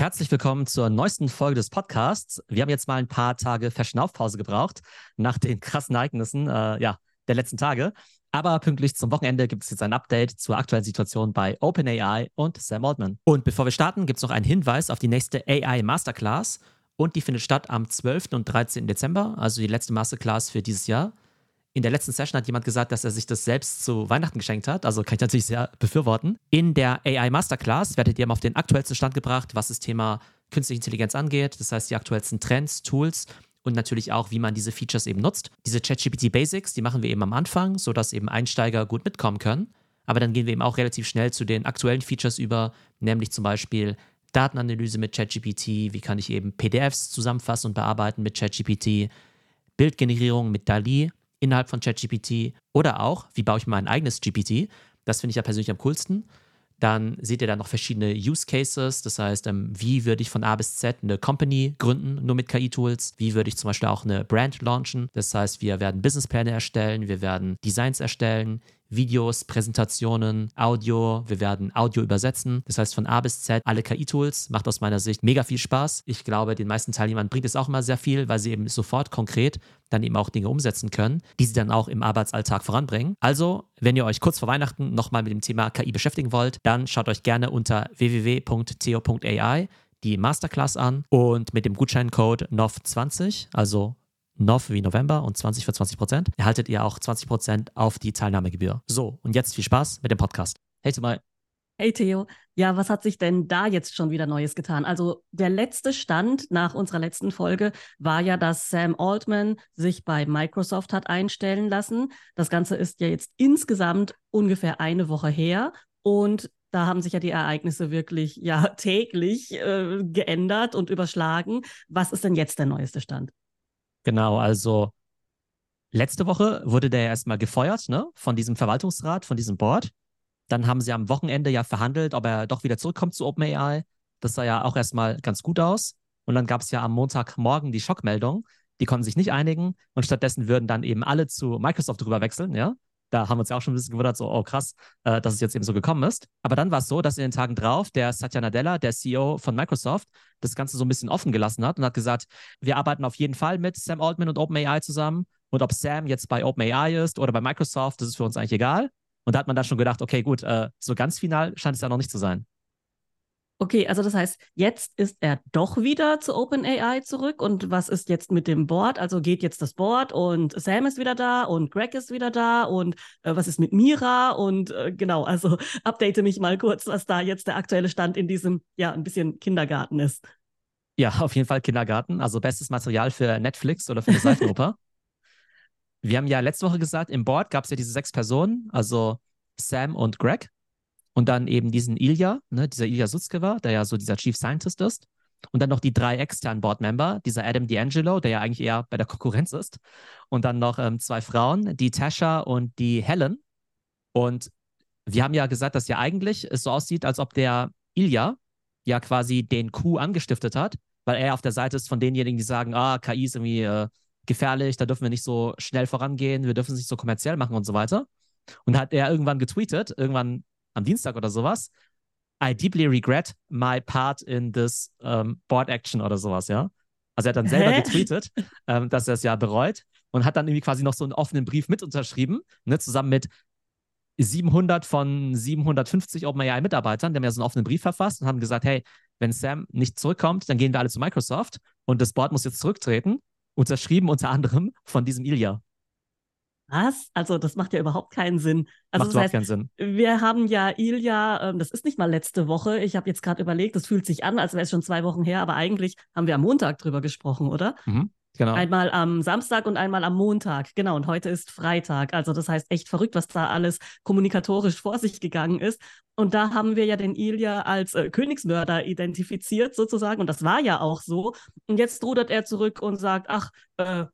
Herzlich willkommen zur neuesten Folge des Podcasts. Wir haben jetzt mal ein paar Tage Verschnaufpause gebraucht nach den krassen Ereignissen äh, ja, der letzten Tage. Aber pünktlich zum Wochenende gibt es jetzt ein Update zur aktuellen Situation bei OpenAI und Sam Altman. Und bevor wir starten, gibt es noch einen Hinweis auf die nächste AI Masterclass. Und die findet statt am 12. und 13. Dezember, also die letzte Masterclass für dieses Jahr. In der letzten Session hat jemand gesagt, dass er sich das selbst zu Weihnachten geschenkt hat. Also kann ich natürlich sehr befürworten. In der AI Masterclass werdet ihr auf den aktuellsten Stand gebracht, was das Thema künstliche Intelligenz angeht. Das heißt, die aktuellsten Trends, Tools und natürlich auch, wie man diese Features eben nutzt. Diese ChatGPT Basics, die machen wir eben am Anfang, sodass eben Einsteiger gut mitkommen können. Aber dann gehen wir eben auch relativ schnell zu den aktuellen Features über, nämlich zum Beispiel Datenanalyse mit ChatGPT, wie kann ich eben PDFs zusammenfassen und bearbeiten mit ChatGPT, Bildgenerierung mit DALI innerhalb von ChatGPT oder auch, wie baue ich mein eigenes GPT. Das finde ich ja persönlich am coolsten. Dann seht ihr da noch verschiedene Use Cases. Das heißt, ähm, wie würde ich von A bis Z eine Company gründen, nur mit KI-Tools? Wie würde ich zum Beispiel auch eine Brand launchen? Das heißt, wir werden Businesspläne erstellen, wir werden Designs erstellen, Videos, Präsentationen, Audio. Wir werden Audio übersetzen. Das heißt, von A bis Z alle KI-Tools. Macht aus meiner Sicht mega viel Spaß. Ich glaube, den meisten Teilnehmern bringt es auch immer sehr viel, weil sie eben sofort konkret dann eben auch Dinge umsetzen können, die sie dann auch im Arbeitsalltag voranbringen. Also, wenn ihr euch kurz vor Weihnachten nochmal mit dem Thema KI beschäftigen wollt, dann schaut euch gerne unter www.theo.ai die Masterclass an und mit dem Gutscheincode NOV20, also NOV wie November und 20 für 20 Prozent, erhaltet ihr auch 20 Prozent auf die Teilnahmegebühr. So, und jetzt viel Spaß mit dem Podcast. Hey Tomai. Hey Theo, ja, was hat sich denn da jetzt schon wieder Neues getan? Also der letzte Stand nach unserer letzten Folge war ja, dass Sam Altman sich bei Microsoft hat einstellen lassen. Das Ganze ist ja jetzt insgesamt ungefähr eine Woche her und da haben sich ja die Ereignisse wirklich ja täglich äh, geändert und überschlagen. Was ist denn jetzt der neueste Stand? Genau, also letzte Woche wurde der erstmal gefeuert, ne, von diesem Verwaltungsrat, von diesem Board. Dann haben sie am Wochenende ja verhandelt, ob er doch wieder zurückkommt zu OpenAI. Das sah ja auch erstmal ganz gut aus. Und dann gab es ja am Montagmorgen die Schockmeldung. Die konnten sich nicht einigen und stattdessen würden dann eben alle zu Microsoft drüber wechseln, ja. Da haben wir uns ja auch schon ein bisschen gewundert, so, oh krass, äh, dass es jetzt eben so gekommen ist. Aber dann war es so, dass in den Tagen drauf der Satya Nadella, der CEO von Microsoft, das Ganze so ein bisschen offen gelassen hat und hat gesagt, wir arbeiten auf jeden Fall mit Sam Altman und OpenAI zusammen. Und ob Sam jetzt bei OpenAI ist oder bei Microsoft, das ist für uns eigentlich egal. Und da hat man dann schon gedacht, okay, gut, äh, so ganz final scheint es ja noch nicht zu sein. Okay, also das heißt, jetzt ist er doch wieder zu OpenAI zurück. Und was ist jetzt mit dem Board? Also geht jetzt das Board und Sam ist wieder da und Greg ist wieder da und äh, was ist mit Mira? Und äh, genau, also update mich mal kurz, was da jetzt der aktuelle Stand in diesem, ja, ein bisschen Kindergarten ist. Ja, auf jeden Fall Kindergarten. Also bestes Material für Netflix oder für eine Seifenoper. Wir haben ja letzte Woche gesagt, im Board gab es ja diese sechs Personen, also Sam und Greg. Und dann eben diesen Ilya, ne, dieser Ilya Sutzkever, der ja so dieser Chief Scientist ist. Und dann noch die drei externen Board-Member, dieser Adam D'Angelo, der ja eigentlich eher bei der Konkurrenz ist. Und dann noch ähm, zwei Frauen, die Tasha und die Helen. Und wir haben ja gesagt, dass ja eigentlich es so aussieht, als ob der Ilya ja quasi den Coup angestiftet hat, weil er auf der Seite ist von denjenigen, die sagen, ah, KI ist irgendwie äh, gefährlich, da dürfen wir nicht so schnell vorangehen, wir dürfen es nicht so kommerziell machen und so weiter. Und hat er irgendwann getweetet, irgendwann am Dienstag oder sowas, I deeply regret my part in this um, ähm, board action oder sowas, ja. Also er hat dann selber Hä? getweetet, ähm, dass er es ja bereut und hat dann irgendwie quasi noch so einen offenen Brief mit unterschrieben, ne, zusammen mit 700 von 750 OpenAI-Mitarbeitern, die haben ja so einen offenen Brief verfasst und haben gesagt, hey, wenn Sam nicht zurückkommt, dann gehen wir alle zu Microsoft und das Board muss jetzt zurücktreten. Unterschrieben unter anderem von diesem Ilya. Was? Also, das macht ja überhaupt keinen Sinn. Also, macht heißt, keinen Sinn. Wir haben ja Ilja, ähm, das ist nicht mal letzte Woche. Ich habe jetzt gerade überlegt, das fühlt sich an, als wäre es schon zwei Wochen her, aber eigentlich haben wir am Montag drüber gesprochen, oder? Mhm, genau. Einmal am Samstag und einmal am Montag. Genau. Und heute ist Freitag. Also, das heißt echt verrückt, was da alles kommunikatorisch vor sich gegangen ist. Und da haben wir ja den Ilja als äh, Königsmörder identifiziert, sozusagen. Und das war ja auch so. Und jetzt rudert er zurück und sagt: Ach, äh,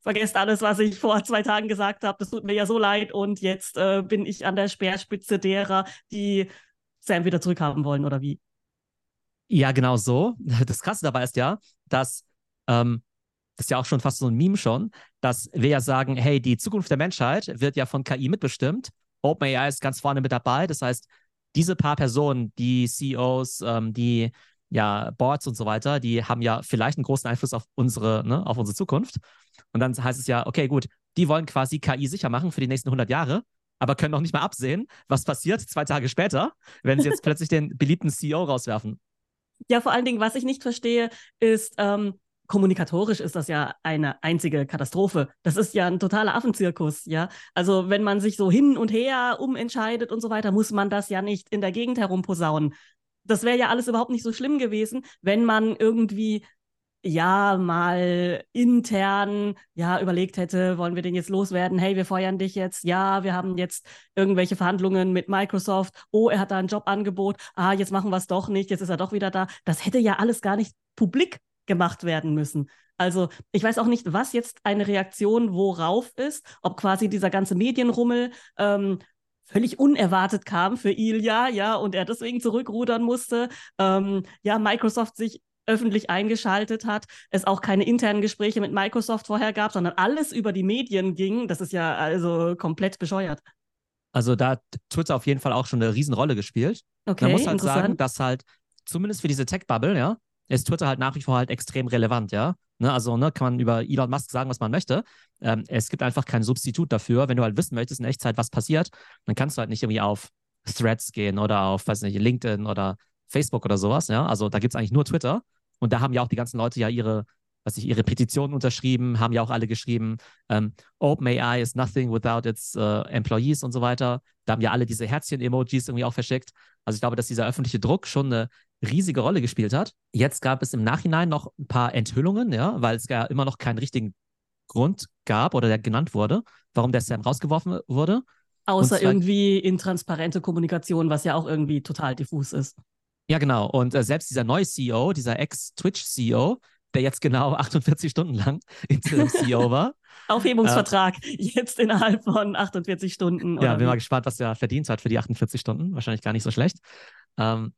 vergesst alles, was ich vor zwei Tagen gesagt habe. Das tut mir ja so leid. Und jetzt äh, bin ich an der Speerspitze derer, die Sam wieder zurückhaben wollen, oder wie? Ja, genau so. Das Krasse dabei ist ja, dass ähm, das ist ja auch schon fast so ein Meme schon, dass wir ja sagen, hey, die Zukunft der Menschheit wird ja von KI mitbestimmt. OpenAI ist ganz vorne mit dabei. Das heißt, diese paar Personen, die CEOs, ähm, die ja, Boards und so weiter, die haben ja vielleicht einen großen Einfluss auf unsere, ne, auf unsere Zukunft. Und dann heißt es ja, okay, gut, die wollen quasi KI sicher machen für die nächsten 100 Jahre, aber können noch nicht mal absehen, was passiert zwei Tage später, wenn sie jetzt plötzlich den beliebten CEO rauswerfen. Ja, vor allen Dingen, was ich nicht verstehe, ist, ähm, kommunikatorisch ist das ja eine einzige Katastrophe. Das ist ja ein totaler Affenzirkus, ja. Also wenn man sich so hin und her umentscheidet und so weiter, muss man das ja nicht in der Gegend herumposaunen. Das wäre ja alles überhaupt nicht so schlimm gewesen, wenn man irgendwie ja mal intern ja überlegt hätte, wollen wir den jetzt loswerden? Hey, wir feuern dich jetzt. Ja, wir haben jetzt irgendwelche Verhandlungen mit Microsoft. Oh, er hat da ein Jobangebot. Ah, jetzt machen wir es doch nicht. Jetzt ist er doch wieder da. Das hätte ja alles gar nicht publik gemacht werden müssen. Also ich weiß auch nicht, was jetzt eine Reaktion worauf ist, ob quasi dieser ganze Medienrummel ähm, völlig unerwartet kam für Ilya, ja, und er deswegen zurückrudern musste. Ähm, ja, Microsoft sich öffentlich eingeschaltet hat, es auch keine internen Gespräche mit Microsoft vorher gab, sondern alles über die Medien ging. Das ist ja also komplett bescheuert. Also da hat Twitter auf jeden Fall auch schon eine Riesenrolle gespielt. Okay, Man muss halt sagen, dass halt zumindest für diese Tech-Bubble, ja, ist Twitter halt nach wie vor halt extrem relevant, ja. Ne, also ne, kann man über Elon Musk sagen, was man möchte. Ähm, es gibt einfach kein Substitut dafür. Wenn du halt wissen möchtest in Echtzeit, was passiert, dann kannst du halt nicht irgendwie auf Threads gehen oder auf, weiß nicht, LinkedIn oder Facebook oder sowas, ja. Also da gibt es eigentlich nur Twitter. Und da haben ja auch die ganzen Leute ja ihre, was ich, ihre Petitionen unterschrieben, haben ja auch alle geschrieben, ähm, OpenAI is nothing without its uh, employees und so weiter. Da haben ja alle diese Herzchen-Emojis irgendwie auch verschickt. Also ich glaube, dass dieser öffentliche Druck schon eine riesige Rolle gespielt hat. Jetzt gab es im Nachhinein noch ein paar Enthüllungen, ja, weil es ja immer noch keinen richtigen Grund gab oder der genannt wurde, warum der Sam rausgeworfen wurde. Außer irgendwie intransparente Kommunikation, was ja auch irgendwie total diffus ist. Ja, genau. Und äh, selbst dieser neue CEO, dieser Ex-Twitch-CEO, der jetzt genau 48 Stunden lang Interim-CEO war. Aufhebungsvertrag, äh, jetzt innerhalb von 48 Stunden. Ja, bin mal gespannt, was der verdient hat für die 48 Stunden. Wahrscheinlich gar nicht so schlecht. Ähm,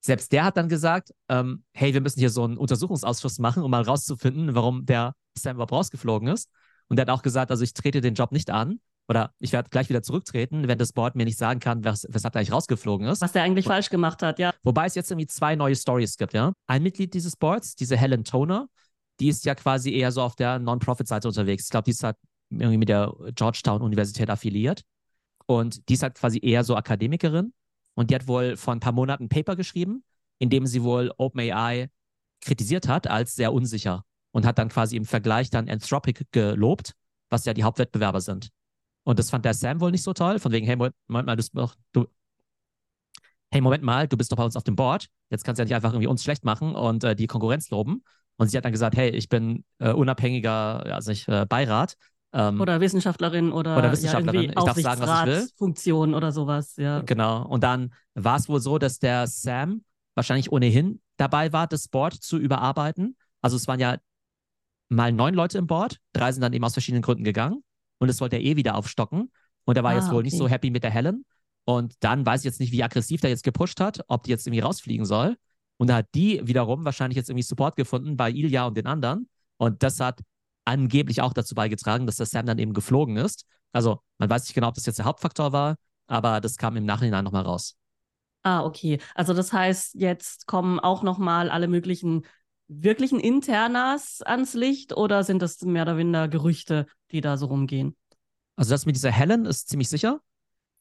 selbst der hat dann gesagt, ähm, hey, wir müssen hier so einen Untersuchungsausschuss machen, um mal rauszufinden, warum der Sam überhaupt rausgeflogen ist. Und der hat auch gesagt, also ich trete den Job nicht an oder ich werde gleich wieder zurücktreten, wenn das Board mir nicht sagen kann, wes weshalb er eigentlich rausgeflogen ist. Was der eigentlich falsch gemacht hat, ja. Wobei es jetzt irgendwie zwei neue Stories gibt, ja. Ein Mitglied dieses Boards, diese Helen Toner, die ist ja quasi eher so auf der Non-Profit-Seite unterwegs. Ich glaube, die ist halt irgendwie mit der Georgetown-Universität affiliiert. Und die ist halt quasi eher so Akademikerin. Und die hat wohl vor ein paar Monaten ein Paper geschrieben, in dem sie wohl OpenAI kritisiert hat als sehr unsicher und hat dann quasi im Vergleich dann Anthropic gelobt, was ja die Hauptwettbewerber sind. Und das fand der Sam wohl nicht so toll, von wegen, hey, Moment mal, du, du hey, Moment mal, du bist doch bei uns auf dem Board, jetzt kannst du ja nicht einfach irgendwie uns schlecht machen und äh, die Konkurrenz loben. Und sie hat dann gesagt, hey, ich bin äh, unabhängiger, also ich, äh, Beirat ähm, oder Wissenschaftlerin oder, oder Wissenschaftlerin. Ja, ich darf sagen, was ich will. Funktion oder sowas, ja. Genau. Und dann war es wohl so, dass der Sam wahrscheinlich ohnehin dabei war, das Board zu überarbeiten. Also es waren ja mal neun Leute im Board, drei sind dann eben aus verschiedenen Gründen gegangen und es wollte er eh wieder aufstocken. Und er war ah, jetzt wohl okay. nicht so happy mit der Helen. Und dann weiß ich jetzt nicht, wie aggressiv der jetzt gepusht hat, ob die jetzt irgendwie rausfliegen soll. Und da hat die wiederum wahrscheinlich jetzt irgendwie Support gefunden bei Ilya und den anderen. Und das hat angeblich auch dazu beigetragen, dass der Sam dann eben geflogen ist. Also man weiß nicht genau, ob das jetzt der Hauptfaktor war, aber das kam im Nachhinein nochmal raus. Ah, okay. Also das heißt, jetzt kommen auch nochmal alle möglichen wirklichen Internas ans Licht oder sind das mehr oder weniger Gerüchte, die da so rumgehen? Also das mit dieser Helen ist ziemlich sicher.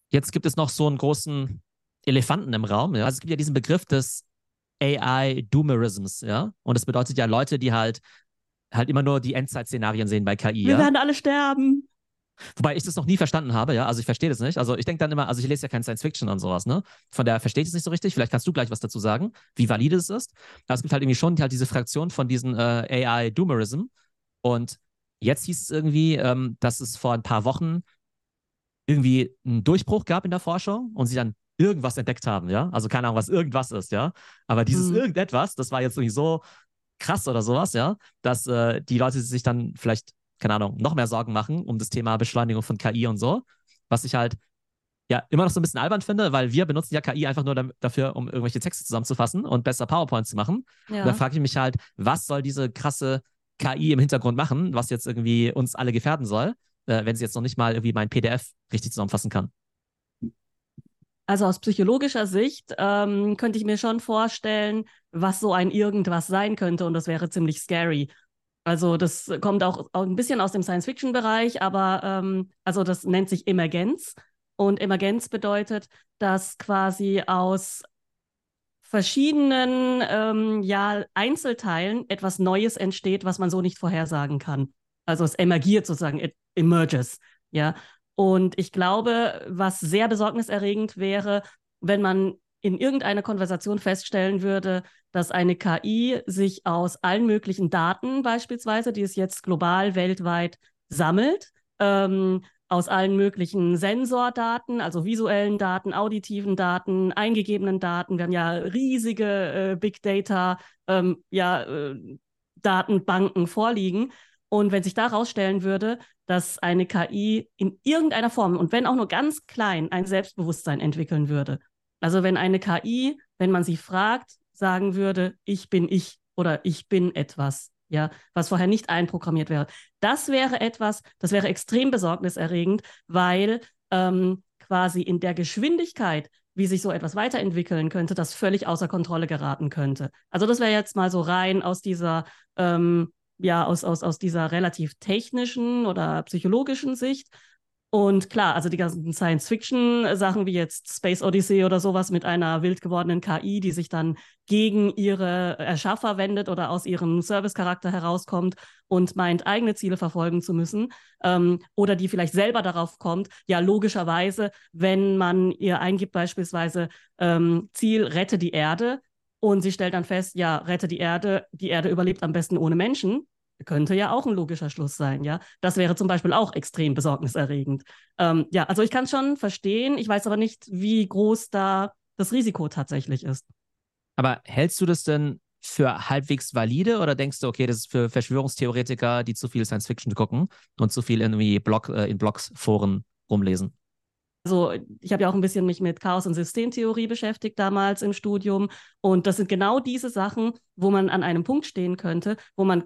Jetzt gibt es noch so einen großen Elefanten im Raum. Ja? Also es gibt ja diesen Begriff des AI-Doomerisms, ja. Und das bedeutet ja Leute, die halt halt immer nur die Endzeit-Szenarien sehen bei KI. Wir ja? werden alle sterben. Wobei ich das noch nie verstanden habe, ja. Also ich verstehe das nicht. Also ich denke dann immer, also ich lese ja kein Science Fiction und sowas, ne? Von daher verstehe ich es nicht so richtig. Vielleicht kannst du gleich was dazu sagen, wie valide es ist. Aber es gibt halt irgendwie schon halt diese Fraktion von diesen äh, AI-Doomerism. Und jetzt hieß es irgendwie, ähm, dass es vor ein paar Wochen irgendwie einen Durchbruch gab in der Forschung und sie dann irgendwas entdeckt haben, ja. Also keine Ahnung, was irgendwas ist, ja. Aber dieses hm. irgendetwas, das war jetzt irgendwie so krass oder sowas, ja, dass äh, die Leute sich dann vielleicht, keine Ahnung, noch mehr Sorgen machen um das Thema Beschleunigung von KI und so. Was ich halt ja immer noch so ein bisschen albern finde, weil wir benutzen ja KI einfach nur dafür, um irgendwelche Texte zusammenzufassen und besser PowerPoint zu machen. Ja. Und da frage ich mich halt, was soll diese krasse KI im Hintergrund machen, was jetzt irgendwie uns alle gefährden soll, äh, wenn sie jetzt noch nicht mal irgendwie mein PDF richtig zusammenfassen kann. Also aus psychologischer Sicht ähm, könnte ich mir schon vorstellen, was so ein irgendwas sein könnte und das wäre ziemlich scary. Also das kommt auch, auch ein bisschen aus dem Science-Fiction-Bereich, aber ähm, also das nennt sich Emergenz und Emergenz bedeutet, dass quasi aus verschiedenen ähm, ja, Einzelteilen etwas Neues entsteht, was man so nicht vorhersagen kann. Also es emergiert sozusagen, it emerges, ja. Und ich glaube, was sehr besorgniserregend wäre, wenn man in irgendeiner Konversation feststellen würde, dass eine KI sich aus allen möglichen Daten beispielsweise, die es jetzt global, weltweit sammelt, ähm, aus allen möglichen Sensordaten, also visuellen Daten, auditiven Daten, eingegebenen Daten. Wir haben ja riesige äh, Big Data ähm, ja, äh, Datenbanken vorliegen. Und wenn sich da herausstellen würde, dass eine KI in irgendeiner Form und wenn auch nur ganz klein ein Selbstbewusstsein entwickeln würde. Also wenn eine KI, wenn man sie fragt, sagen würde, ich bin ich oder ich bin etwas, ja, was vorher nicht einprogrammiert wäre. Das wäre etwas, das wäre extrem besorgniserregend, weil ähm, quasi in der Geschwindigkeit, wie sich so etwas weiterentwickeln könnte, das völlig außer Kontrolle geraten könnte. Also das wäre jetzt mal so rein aus dieser ähm, ja, aus, aus, aus dieser relativ technischen oder psychologischen Sicht. Und klar, also die ganzen Science-Fiction-Sachen wie jetzt Space Odyssey oder sowas mit einer wild gewordenen KI, die sich dann gegen ihre Erschaffer wendet oder aus ihrem Service-Charakter herauskommt und meint, eigene Ziele verfolgen zu müssen. Ähm, oder die vielleicht selber darauf kommt, ja, logischerweise, wenn man ihr eingibt, beispielsweise ähm, Ziel, rette die Erde, und sie stellt dann fest, ja, rette die Erde, die Erde überlebt am besten ohne Menschen. Könnte ja auch ein logischer Schluss sein, ja. Das wäre zum Beispiel auch extrem besorgniserregend. Ähm, ja, also ich kann es schon verstehen, ich weiß aber nicht, wie groß da das Risiko tatsächlich ist. Aber hältst du das denn für halbwegs valide oder denkst du, okay, das ist für Verschwörungstheoretiker, die zu viel Science Fiction gucken und zu viel irgendwie Blog, äh, in Blogs, Foren rumlesen? Also ich habe ja auch ein bisschen mich mit Chaos- und Systemtheorie beschäftigt damals im Studium. Und das sind genau diese Sachen, wo man an einem Punkt stehen könnte, wo man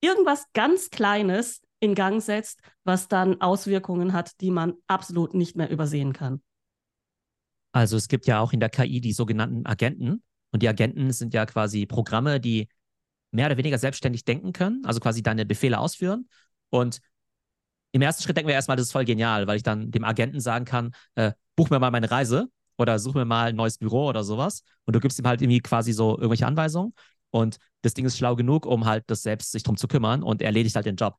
irgendwas ganz Kleines in Gang setzt, was dann Auswirkungen hat, die man absolut nicht mehr übersehen kann. Also es gibt ja auch in der KI die sogenannten Agenten. Und die Agenten sind ja quasi Programme, die mehr oder weniger selbstständig denken können, also quasi deine Befehle ausführen. Und im ersten Schritt denken wir erstmal, das ist voll genial, weil ich dann dem Agenten sagen kann, äh, buch mir mal meine Reise oder such mir mal ein neues Büro oder sowas. Und du gibst ihm halt irgendwie quasi so irgendwelche Anweisungen. Und das Ding ist schlau genug, um halt das selbst sich drum zu kümmern und erledigt halt den Job.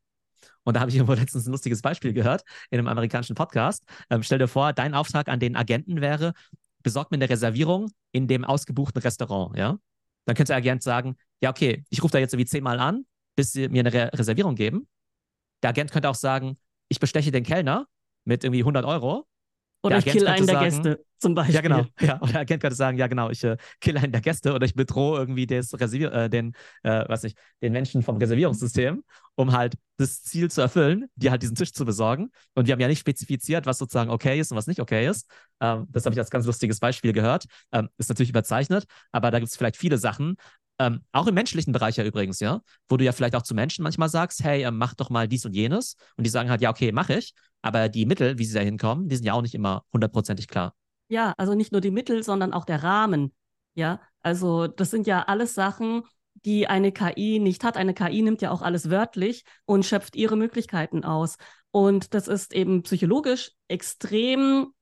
Und da habe ich irgendwo letztens ein lustiges Beispiel gehört in einem amerikanischen Podcast. Ähm, stell dir vor, dein Auftrag an den Agenten wäre, besorg mir eine Reservierung in dem ausgebuchten Restaurant, ja? Dann könnte der Agent sagen, ja, okay, ich rufe da jetzt irgendwie zehnmal an, bis sie mir eine Re Reservierung geben. Der Agent könnte auch sagen, ich besteche den Kellner mit irgendwie 100 Euro. Oder ich kill einen der Gäste zum Beispiel. Ja, genau. Ja, oder der Agent könnte sagen, ja, genau, ich äh, kill einen der Gäste oder ich bedrohe irgendwie das Reservier äh, den, äh, was nicht, den Menschen vom Reservierungssystem, um halt das Ziel zu erfüllen, dir halt diesen Tisch zu besorgen. Und wir haben ja nicht spezifiziert, was sozusagen okay ist und was nicht okay ist. Ähm, das habe ich als ganz lustiges Beispiel gehört. Ähm, ist natürlich überzeichnet, aber da gibt es vielleicht viele Sachen, ähm, auch im menschlichen Bereich ja übrigens, ja, wo du ja vielleicht auch zu Menschen manchmal sagst, hey, äh, mach doch mal dies und jenes. Und die sagen halt, ja, okay, mache ich. Aber die Mittel, wie sie da hinkommen, die sind ja auch nicht immer hundertprozentig klar. Ja, also nicht nur die Mittel, sondern auch der Rahmen. Ja, also das sind ja alles Sachen, die eine KI nicht hat. Eine KI nimmt ja auch alles wörtlich und schöpft ihre Möglichkeiten aus. Und das ist eben psychologisch extrem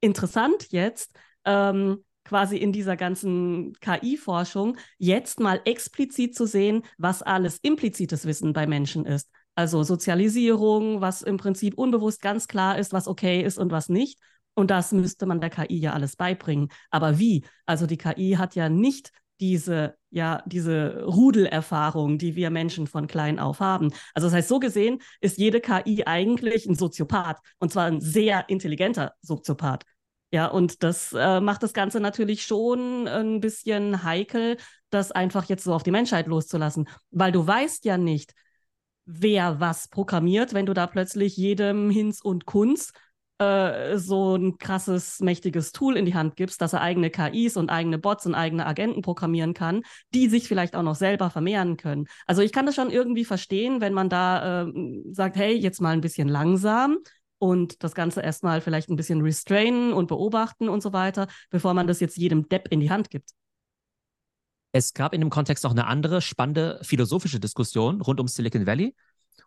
interessant jetzt, ähm, quasi in dieser ganzen KI-Forschung jetzt mal explizit zu sehen, was alles implizites Wissen bei Menschen ist. Also Sozialisierung, was im Prinzip unbewusst ganz klar ist, was okay ist und was nicht. Und das müsste man der KI ja alles beibringen. Aber wie? Also die KI hat ja nicht diese, ja, diese Rudelerfahrung, die wir Menschen von klein auf haben. Also das heißt, so gesehen ist jede KI eigentlich ein Soziopath und zwar ein sehr intelligenter Soziopath. Ja, und das äh, macht das Ganze natürlich schon ein bisschen heikel, das einfach jetzt so auf die Menschheit loszulassen, weil du weißt ja nicht, wer was programmiert, wenn du da plötzlich jedem Hinz und Kunz äh, so ein krasses, mächtiges Tool in die Hand gibst, dass er eigene KIs und eigene Bots und eigene Agenten programmieren kann, die sich vielleicht auch noch selber vermehren können. Also ich kann das schon irgendwie verstehen, wenn man da äh, sagt, hey, jetzt mal ein bisschen langsam und das Ganze erstmal vielleicht ein bisschen restrainen und beobachten und so weiter, bevor man das jetzt jedem Depp in die Hand gibt. Es gab in dem Kontext noch eine andere spannende philosophische Diskussion rund um Silicon Valley.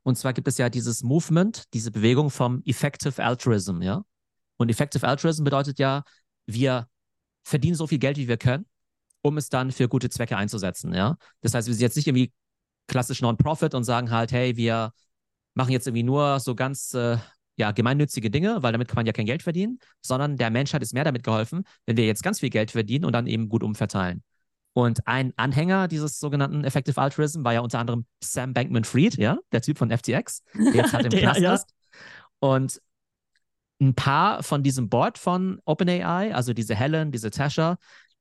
Und zwar gibt es ja dieses Movement, diese Bewegung vom Effective Altruism, ja. Und Effective Altruism bedeutet ja, wir verdienen so viel Geld, wie wir können, um es dann für gute Zwecke einzusetzen, ja. Das heißt, wir sind jetzt nicht irgendwie klassisch Non-Profit und sagen halt, hey, wir machen jetzt irgendwie nur so ganz äh, ja, gemeinnützige Dinge, weil damit kann man ja kein Geld verdienen, sondern der Menschheit ist mehr damit geholfen, wenn wir jetzt ganz viel Geld verdienen und dann eben gut umverteilen. Und ein Anhänger dieses sogenannten Effective Altruism war ja unter anderem Sam Bankman-Fried, ja, der Typ von FTX, der jetzt halt im der, Knast ja. ist. Und ein paar von diesem Board von OpenAI, also diese Helen, diese Tasha,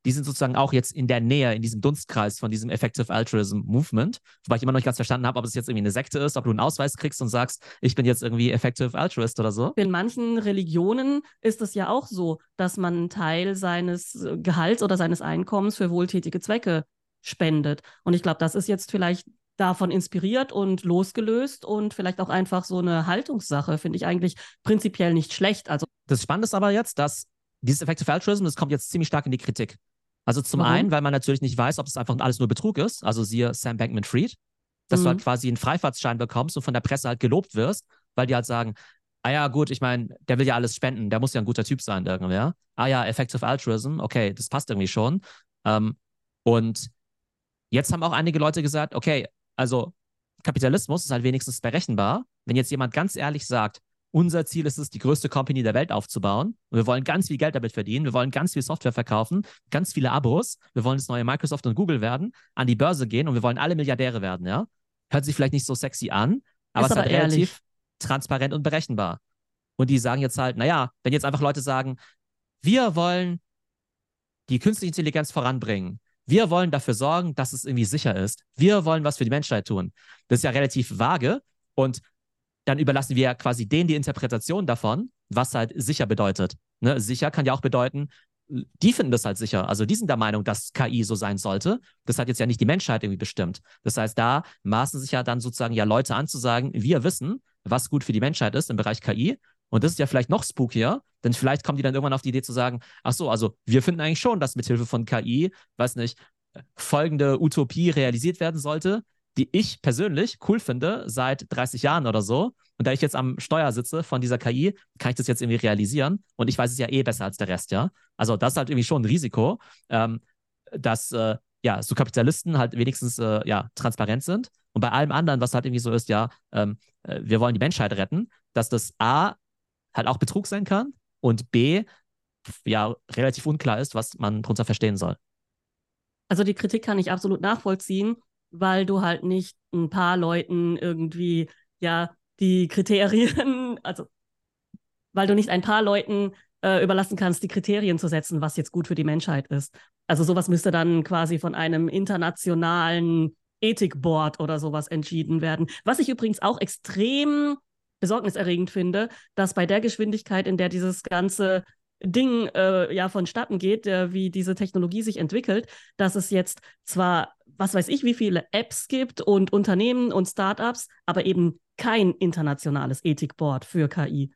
die sind sozusagen auch jetzt in der Nähe, in diesem Dunstkreis von diesem Effective Altruism Movement. Wobei ich immer noch nicht ganz verstanden habe, ob es jetzt irgendwie eine Sekte ist, ob du einen Ausweis kriegst und sagst, ich bin jetzt irgendwie Effective Altruist oder so. In manchen Religionen ist es ja auch so, dass man einen Teil seines Gehalts oder seines Einkommens für wohltätige Zwecke spendet. Und ich glaube, das ist jetzt vielleicht davon inspiriert und losgelöst und vielleicht auch einfach so eine Haltungssache, finde ich eigentlich prinzipiell nicht schlecht. Also das Spannende ist aber jetzt, dass dieses Effective Altruism, das kommt jetzt ziemlich stark in die Kritik. Also zum Warum? einen, weil man natürlich nicht weiß, ob es einfach alles nur Betrug ist. Also siehe Sam Bankman-Fried, dass mhm. du halt quasi einen Freifahrtsschein bekommst und von der Presse halt gelobt wirst, weil die halt sagen, ah ja, gut, ich meine, der will ja alles spenden, der muss ja ein guter Typ sein, irgendwer. Ah ja, Effective Altruism, okay, das passt irgendwie schon. Ähm, und jetzt haben auch einige Leute gesagt, okay, also Kapitalismus ist halt wenigstens berechenbar. Wenn jetzt jemand ganz ehrlich sagt, unser Ziel ist es, die größte Company der Welt aufzubauen. Und wir wollen ganz viel Geld damit verdienen. Wir wollen ganz viel Software verkaufen, ganz viele Abos. Wir wollen das neue Microsoft und Google werden, an die Börse gehen und wir wollen alle Milliardäre werden, ja? Hört sich vielleicht nicht so sexy an, aber es ist halt relativ transparent und berechenbar. Und die sagen jetzt halt, naja, wenn jetzt einfach Leute sagen, wir wollen die künstliche Intelligenz voranbringen, wir wollen dafür sorgen, dass es irgendwie sicher ist. Wir wollen was für die Menschheit tun. Das ist ja relativ vage und dann überlassen wir quasi denen die Interpretation davon, was halt sicher bedeutet. Ne? Sicher kann ja auch bedeuten, die finden das halt sicher. Also die sind der Meinung, dass KI so sein sollte. Das hat jetzt ja nicht die Menschheit irgendwie bestimmt. Das heißt, da maßen sich ja dann sozusagen ja Leute an zu sagen, wir wissen, was gut für die Menschheit ist im Bereich KI. Und das ist ja vielleicht noch spookier, denn vielleicht kommen die dann irgendwann auf die Idee zu sagen, ach so, also wir finden eigentlich schon, dass mithilfe von KI, weiß nicht, folgende Utopie realisiert werden sollte die ich persönlich cool finde seit 30 Jahren oder so. Und da ich jetzt am Steuer sitze von dieser KI, kann ich das jetzt irgendwie realisieren. Und ich weiß es ja eh besser als der Rest, ja. Also das ist halt irgendwie schon ein Risiko, ähm, dass äh, ja so Kapitalisten halt wenigstens äh, ja transparent sind. Und bei allem anderen, was halt irgendwie so ist, ja, ähm, äh, wir wollen die Menschheit retten, dass das A halt auch Betrug sein kann und B ja relativ unklar ist, was man darunter verstehen soll. Also die Kritik kann ich absolut nachvollziehen weil du halt nicht ein paar Leuten irgendwie, ja, die Kriterien, also weil du nicht ein paar Leuten äh, überlassen kannst, die Kriterien zu setzen, was jetzt gut für die Menschheit ist. Also sowas müsste dann quasi von einem internationalen Ethikboard oder sowas entschieden werden. Was ich übrigens auch extrem besorgniserregend finde, dass bei der Geschwindigkeit, in der dieses ganze Ding äh, ja vonstatten geht, äh, wie diese Technologie sich entwickelt, dass es jetzt zwar was weiß ich, wie viele Apps gibt und Unternehmen und Startups, aber eben kein internationales Ethikboard für KI.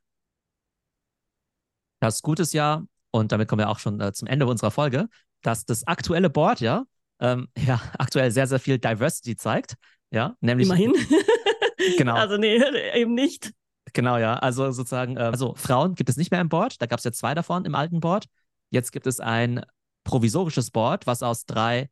Das Gute ist ja, und damit kommen wir auch schon äh, zum Ende unserer Folge, dass das aktuelle Board ja, ähm, ja aktuell sehr, sehr viel Diversity zeigt. Ja, nämlich. Immerhin. genau. Also, nee, eben nicht. Genau, ja. Also sozusagen, äh, also Frauen gibt es nicht mehr im Board. Da gab es ja zwei davon im alten Board. Jetzt gibt es ein provisorisches Board, was aus drei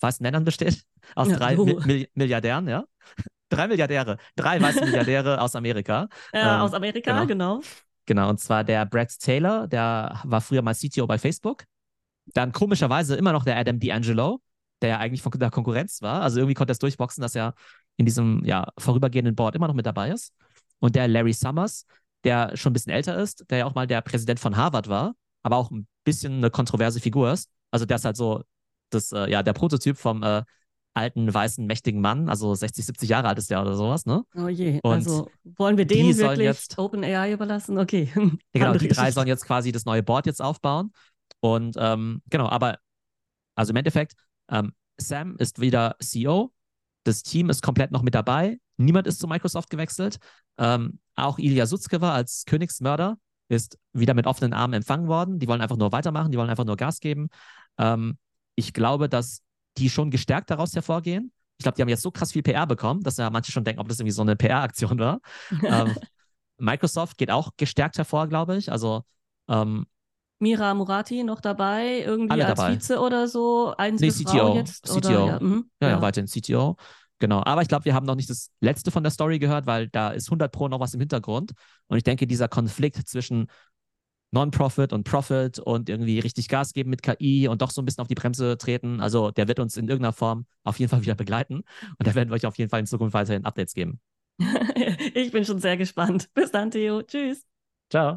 weißen Männern besteht, aus ja, drei Mi Milliardären, ja. drei Milliardäre, drei weiße Milliardäre aus Amerika. Ja, ähm, aus Amerika, genau. genau. Genau, und zwar der Brad Taylor, der war früher mal CTO bei Facebook. Dann komischerweise immer noch der Adam D'Angelo, der ja eigentlich von der Konkurrenz war. Also irgendwie konnte er es durchboxen, dass er in diesem ja, vorübergehenden Board immer noch mit dabei ist. Und der Larry Summers, der schon ein bisschen älter ist, der ja auch mal der Präsident von Harvard war, aber auch ein bisschen eine kontroverse Figur ist. Also der ist halt so das, äh, ja, der Prototyp vom äh, alten, weißen, mächtigen Mann, also 60, 70 Jahre alt ist der oder sowas, ne? Oh je, Und also wollen wir den wirklich jetzt, OpenAI überlassen? Okay. Ja, genau, die drei sollen jetzt quasi das neue Board jetzt aufbauen. Und ähm, genau, aber also im Endeffekt, ähm, Sam ist wieder CEO. Das Team ist komplett noch mit dabei. Niemand ist zu Microsoft gewechselt. Ähm, auch Ilya Sutzkever als Königsmörder ist wieder mit offenen Armen empfangen worden. Die wollen einfach nur weitermachen, die wollen einfach nur Gas geben. Ähm, ich glaube, dass die schon gestärkt daraus hervorgehen. Ich glaube, die haben jetzt so krass viel PR bekommen, dass ja manche schon denken, ob das irgendwie so eine PR-Aktion war. ähm, Microsoft geht auch gestärkt hervor, glaube ich. Also ähm, Mira Murati noch dabei, irgendwie als dabei. Vize oder so, einzige nee, CTO. jetzt? CTO. Oder? Ja, mhm. ja, ja, weiterhin CTO. Genau, aber ich glaube, wir haben noch nicht das letzte von der Story gehört, weil da ist 100 Pro noch was im Hintergrund. Und ich denke, dieser Konflikt zwischen Non-Profit und Profit und irgendwie richtig Gas geben mit KI und doch so ein bisschen auf die Bremse treten, also der wird uns in irgendeiner Form auf jeden Fall wieder begleiten. Und da werden wir euch auf jeden Fall in Zukunft weiterhin Updates geben. ich bin schon sehr gespannt. Bis dann, Theo. Tschüss. Ciao.